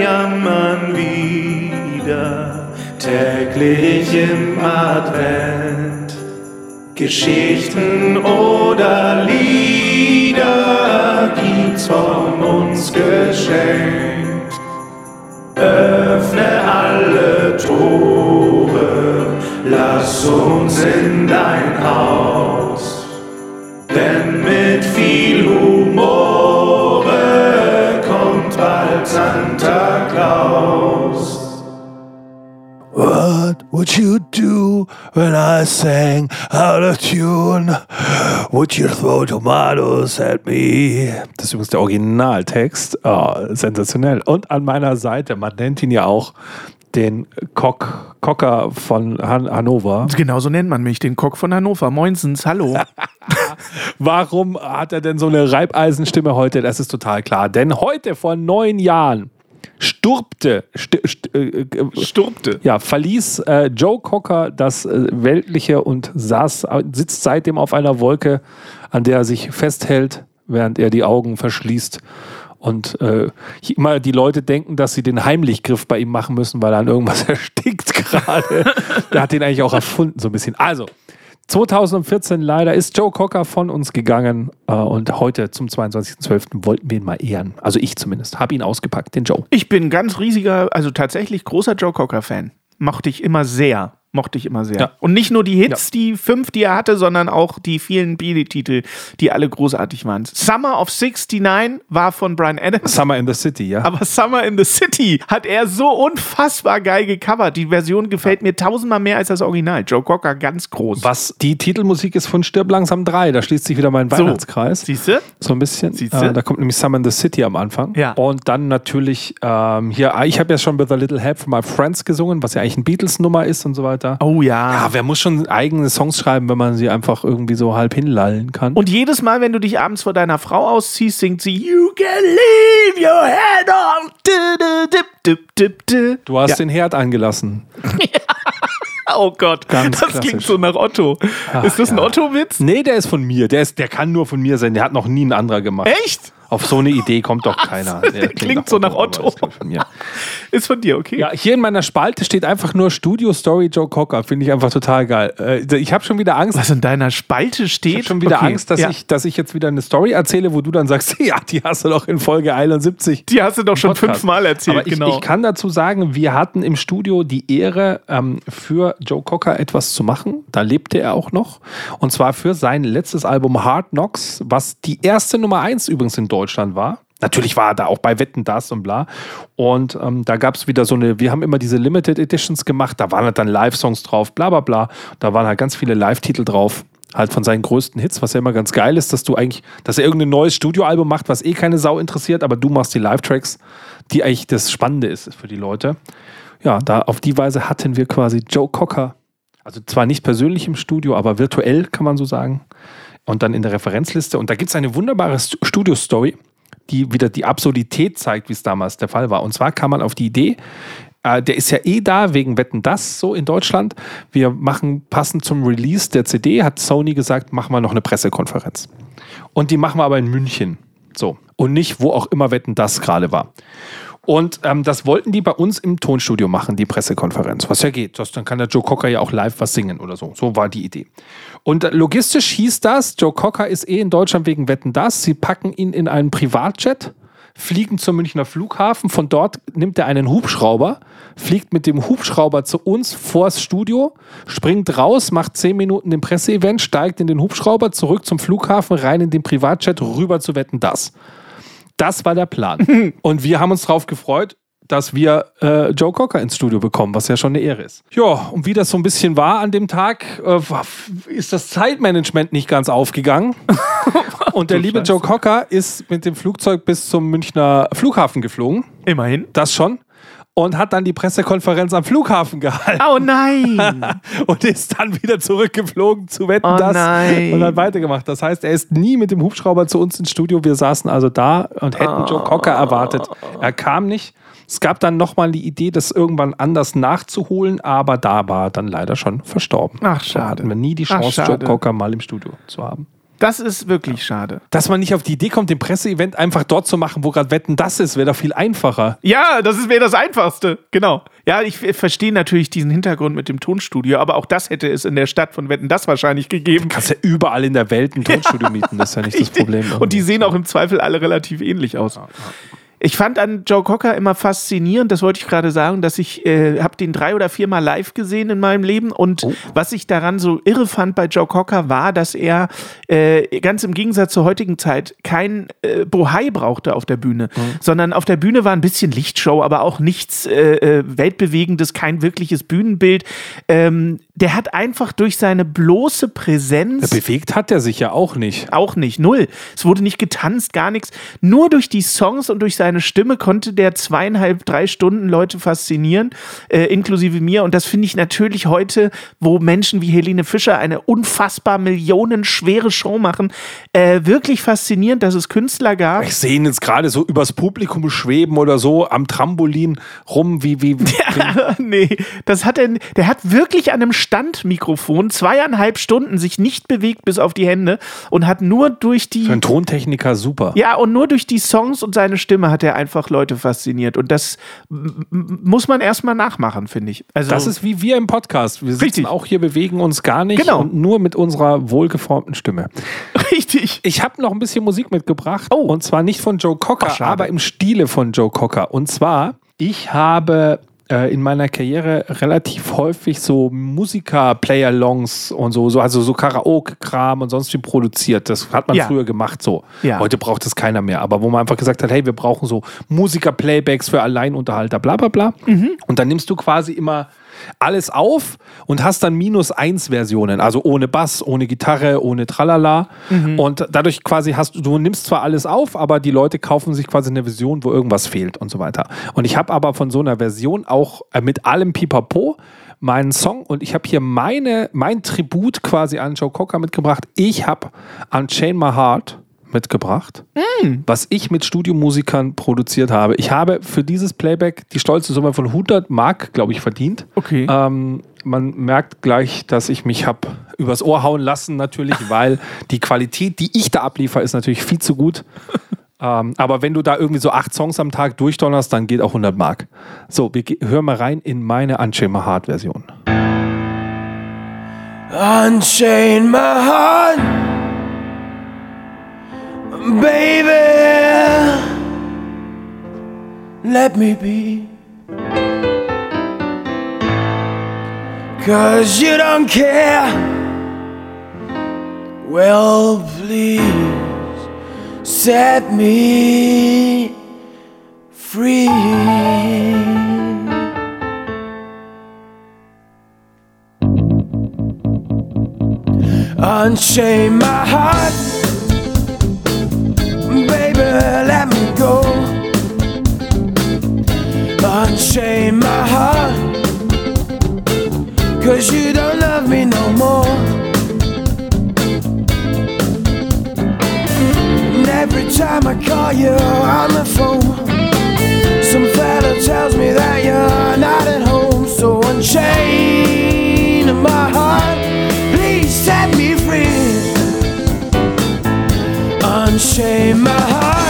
jammern wieder täglich im Advent. Geschichten oder Lieder gibt's von uns geschenkt. Öffne alle Tore, lass uns in dein Haus. Denn mit viel Humor Santa Claus. What would you do when I sang out of tune? Would you throw tomatoes at me? Das ist übrigens der Originaltext. Oh, sensationell. Und an meiner Seite, man nennt ihn ja auch den Kock, Kocker von Han Hannover. Genau so nennt man mich, den Kock von Hannover. Moinsens, hallo. Warum hat er denn so eine Reibeisenstimme heute? Das ist total klar. Denn heute vor neun Jahren sturbte, st st äh, Sturbte. ja, verließ äh, Joe Cocker das äh, Weltliche und saß, sitzt seitdem auf einer Wolke, an der er sich festhält, während er die Augen verschließt. Und äh, immer die Leute denken, dass sie den Heimlichgriff bei ihm machen müssen, weil er an irgendwas erstickt gerade. Der hat den eigentlich auch erfunden, so ein bisschen. Also, 2014 leider ist Joe Cocker von uns gegangen äh, und heute zum 22.12. wollten wir ihn mal ehren. Also ich zumindest, habe ihn ausgepackt, den Joe. Ich bin ganz riesiger, also tatsächlich großer Joe Cocker-Fan. Mochte ich immer sehr. Mochte ich immer sehr. Ja. Und nicht nur die Hits, die fünf, die er hatte, sondern auch die vielen Billy-Titel, die alle großartig waren. Summer of 69 war von Brian Adams. Summer in the City, ja. Aber Summer in the City hat er so unfassbar geil gecovert. Die Version gefällt mir tausendmal mehr als das Original. Joe Cocker ganz groß. Was die Titelmusik ist von Stirb langsam 3, da schließt sich wieder mein Weihnachtskreis. Siehst du? So ein bisschen. Äh, da kommt nämlich Summer in the City am Anfang. Ja. Und dann natürlich ähm, hier, ich habe ja schon With a Little Help from My Friends gesungen, was ja eigentlich ein Beatles-Nummer ist und so weiter. Oh ja. Ja, wer muss schon eigene Songs schreiben, wenn man sie einfach irgendwie so halb hinlallen kann? Und jedes Mal, wenn du dich abends vor deiner Frau ausziehst, singt sie You can leave your head on. Du, du, dip. du hast ja. den Herd angelassen. Oh Gott, Ganz das klassisch. klingt so nach Otto. ist das ein Otto-Witz? Nee, der ist von mir. Der, ist, der kann nur von mir sein. Der hat noch nie ein anderer gemacht. Echt? Auf so eine Idee kommt doch keiner. Der klingt so nach Otto. ist, von. Ist von dir, okay. Ja, hier in meiner Spalte steht einfach nur Studio Story Joe Cocker. Finde ich einfach total geil. Äh, ich habe schon wieder Angst. Was in deiner Spalte steht. Ich habe schon wieder Okay, Angst, dass, ja. ich, dass ich jetzt wieder eine Story erzähle, wo du dann sagst, ja, die hast du doch in Folge 71. Die hast du doch schon fünfmal erzählt, Aber ich, genau. ich kann dazu sagen, wir hatten im Studio die Ehre, ähm, für Joe Cocker etwas zu machen. Da lebte er auch noch. Und zwar für sein letztes Album Hard Knocks, was die erste Nummer 1 übrigens in Deutschland war. Natürlich war er da auch bei Wetten, das und bla. Und ähm, da gab es wieder so eine, wir haben immer diese Limited Editions gemacht, da waren halt dann Live-Songs drauf, bla bla bla. Da waren halt ganz viele Live-Titel drauf, halt von seinen größten Hits, was ja immer ganz geil ist, dass du eigentlich, dass er irgendein neues Studioalbum macht, was eh keine Sau interessiert, aber du machst die Live-Tracks, die eigentlich das Spannende ist für die Leute. Ja, da auf die Weise hatten wir quasi Joe Cocker, also zwar nicht persönlich im Studio, aber virtuell kann man so sagen. Und dann in der Referenzliste. Und da gibt es eine wunderbare Stu- Studio-Story, die wieder die Absurdität zeigt, wie es damals der Fall war. Und zwar kam man auf die Idee, äh, der ist ja eh da wegen Wetten das so in Deutschland. Wir machen passend zum Release der CD, hat Sony gesagt, machen wir noch eine Pressekonferenz. Und die machen wir aber in München. So. Und nicht, wo auch immer Wetten das gerade war. Und ähm, das wollten die bei uns im Tonstudio machen, die Pressekonferenz. Was ja geht. Das, dann kann der Joe Cocker ja auch live was singen oder so. So war die Idee. Und äh, logistisch hieß das, Joe Cocker ist eh in Deutschland wegen Wetten das. Sie packen ihn in einen Privatjet, fliegen zum Münchner Flughafen. Von dort nimmt er einen Hubschrauber, fliegt mit dem Hubschrauber zu uns vors Studio, springt raus, macht zehn Minuten den Presseevent, steigt in den Hubschrauber, zurück zum Flughafen, rein in den Privatjet, rüber zu Wetten das. Das war der Plan. Und wir haben uns darauf gefreut, dass wir äh, Joe Cocker ins Studio bekommen, was ja schon eine Ehre ist. Ja, und wie das so ein bisschen war an dem Tag, äh, ist das Zeitmanagement nicht ganz aufgegangen. und der liebe Joe Cocker ist mit dem Flugzeug bis zum Münchner Flughafen geflogen. Immerhin. Das schon. Und hat dann die Pressekonferenz am Flughafen gehalten. Oh nein! Und ist dann wieder zurückgeflogen zu Wetten Oh das nein. und hat weitergemacht. Das heißt, er ist nie mit dem Hubschrauber zu uns ins Studio. Wir saßen also da und hätten Joe Cocker erwartet. Er kam nicht. Es gab dann nochmal die Idee, das irgendwann anders nachzuholen, aber da war er dann leider schon verstorben. Ach, schade. hatten wir nie die Ach, Chance, Joe schade. Cocker mal im Studio zu haben. Das ist wirklich schade. Dass man nicht auf die Idee kommt, den Presseevent einfach dort zu machen, wo gerade Wetten das ist, wäre doch viel einfacher. Ja, das wäre das Einfachste. Genau. Ja, ich verstehe natürlich diesen Hintergrund mit dem Tonstudio, aber auch das hätte es in der Stadt von Wetten das wahrscheinlich gegeben. Kannst ja überall in der Welt ein Tonstudio mieten, das ist ja nicht das Problem. Und die sehen auch im Zweifel alle relativ ähnlich aus. Ich fand an Joe Cocker immer faszinierend, das wollte ich gerade sagen, dass ich äh, habe den drei oder viermal live gesehen in meinem Leben und Oh. was ich daran so irre fand bei Joe Cocker war, dass er äh, ganz im Gegensatz zur heutigen Zeit kein äh, Bohai brauchte auf der Bühne, Mhm. sondern auf der Bühne war ein bisschen Lichtshow, aber auch nichts äh, äh, weltbewegendes, kein wirkliches Bühnenbild. Ähm, der hat einfach durch seine bloße Präsenz Bewegt hat er sich ja auch nicht. auch nicht, null. Es wurde nicht getanzt, gar nichts. Nur durch die Songs und durch seine Stimme konnte der zweieinhalb, drei Stunden Leute faszinieren, äh, inklusive mir. Und das finde ich natürlich heute, wo Menschen wie Helene Fischer eine unfassbar millionenschwere Show machen, äh, wirklich faszinierend, dass es Künstler gab. Ich sehe ihn jetzt gerade so übers Publikum schweben oder so am Trampolin rum, wie, wie, wie nee, das hat er, der hat wirklich an einem Standmikrofon zweieinhalb Stunden sich nicht bewegt bis auf die Hände und hat nur durch die für einen Tontechniker super. Ja, und nur durch die Songs und seine Stimme hat er einfach Leute fasziniert. Und das muss man erstmal nachmachen, finde ich. Also, Das ist wie wir im Podcast. Wir sitzen Richtig. auch hier, bewegen uns gar nicht Genau. und nur mit unserer wohlgeformten Stimme. richtig. Ich habe noch ein bisschen Musik mitgebracht. Oh. Und zwar nicht von Joe Cocker, Ach, aber im Stile von Joe Cocker. Und zwar, ich habe äh, in meiner Karriere relativ häufig so Musiker-Play-Alongs und so, so also so Karaoke-Kram und sonst wie produziert. Das hat man Ja. früher gemacht so. Ja. Heute braucht es keiner mehr. Aber wo man einfach gesagt hat, hey, wir brauchen so Musiker-Playbacks für Alleinunterhalter, bla bla bla. Mhm. Und dann nimmst du quasi immer alles auf und hast dann minus eins Versionen, also ohne Bass, ohne Gitarre, ohne Tralala. Mhm. Und dadurch quasi hast du, du nimmst zwar alles auf, aber die Leute kaufen sich quasi eine Version, wo irgendwas fehlt und so weiter. Und ich habe aber von so einer Version auch äh, mit allem Pipapo meinen Song und ich habe hier meine, mein Tribut quasi an Joe Cocker mitgebracht. Ich habe Unchain My Heart mitgebracht, was ich mit Studiomusikern produziert habe. Ich habe für dieses Playback die stolze Summe von 100 Mark, glaube ich, verdient. Okay. Ähm, man merkt gleich, dass ich mich habe übers Ohr hauen lassen, natürlich, weil die Qualität, die ich da abliefere, ist natürlich viel zu gut. ähm, aber wenn du da irgendwie so acht Songs am Tag durchdonnerst, dann geht auch 100 Mark. So, wir hören mal rein in meine Unchain My Heart Version. Unchain my heart, baby. Let me be. Cause you don't care. Well, please set me free. Unchain my heart, Unchain my heart, cause you don't love me no more. And every time I call you on the phone, some fella tells me that you're not at home. So unchain my heart, please set me free. Unchain my heart,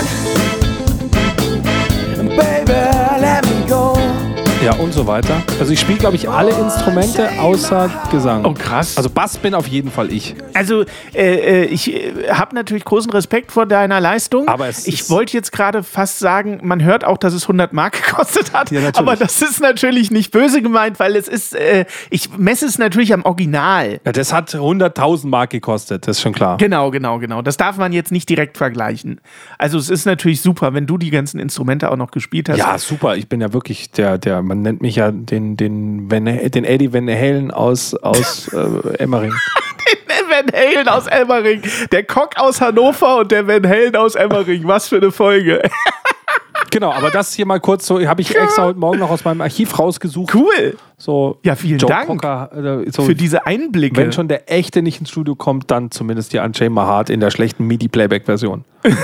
Ja, und so weiter. Also ich spiele, glaube ich, alle Instrumente außer Gesang. Oh, krass. Also Bass bin auf jeden Fall ich. Also, äh, äh, ich äh, habe natürlich großen Respekt vor deiner Leistung. Aber es ich wollte jetzt gerade fast sagen, man hört auch, dass es 100 Mark gekostet hat. Ja, natürlich. aber das ist natürlich nicht böse gemeint, weil es ist, äh, ich messe es natürlich am Original. Ja, das hat 100.000 Mark gekostet, das ist schon klar. Genau, genau, genau. Das darf man jetzt nicht direkt vergleichen. Also es ist natürlich super, wenn du die ganzen Instrumente auch noch gespielt hast. Ja, super. Ich bin ja wirklich der, der, man nennt mich ja den, den, Van, den Eddie Van Halen aus, aus äh, Emmering. Der Van Halen aus Emmering, der Cock aus Hannover und der Van Halen aus Emmering. Was für eine Folge. Genau, aber das hier mal kurz so, habe ich extra heute Morgen noch aus meinem Archiv rausgesucht. Cool. So Ja, vielen Joe Dank Cocker, äh, so, Für diese Einblicke. wenn schon der echte nicht ins Studio kommt, dann zumindest die Unchained My Heart in der schlechten MIDI-Playback-Version.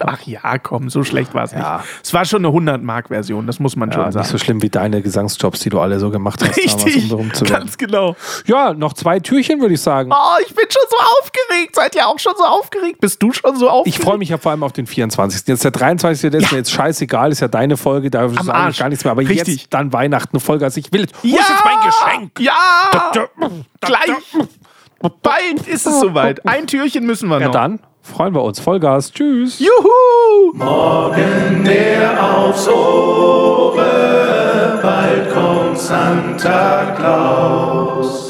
Ach ja, komm, so schlecht war es Ja. nicht. Es war schon eine 100-Mark-Version, das muss man Ja, schon nicht sagen. so schlimm wie deine Gesangsjobs, die du alle so gemacht hast, damals, um Richtig, zu werden. ganz genau. Ja, noch zwei Türchen, würde ich sagen. Oh, ich bin schon so aufgeregt. Seid ihr auch schon so aufgeregt? Bist du schon so aufgeregt? Ich freue mich ja vor allem auf den 24. Jetzt der 23. Der ist Ja. mir jetzt scheißegal, ist ja deine Folge, da Arsch. ich gar nichts mehr. Aber Richtig. jetzt dann Weihnachten eine Folge, als ich will. Wo ja! ist jetzt mein Geschenk? Ja! Gleich! Bald ist es soweit. Ein Türchen müssen wir Ja, noch. dann freuen wir uns. Vollgas. Tschüss. Juhu! Morgen der aufs Ohr, bald kommt Santa Claus.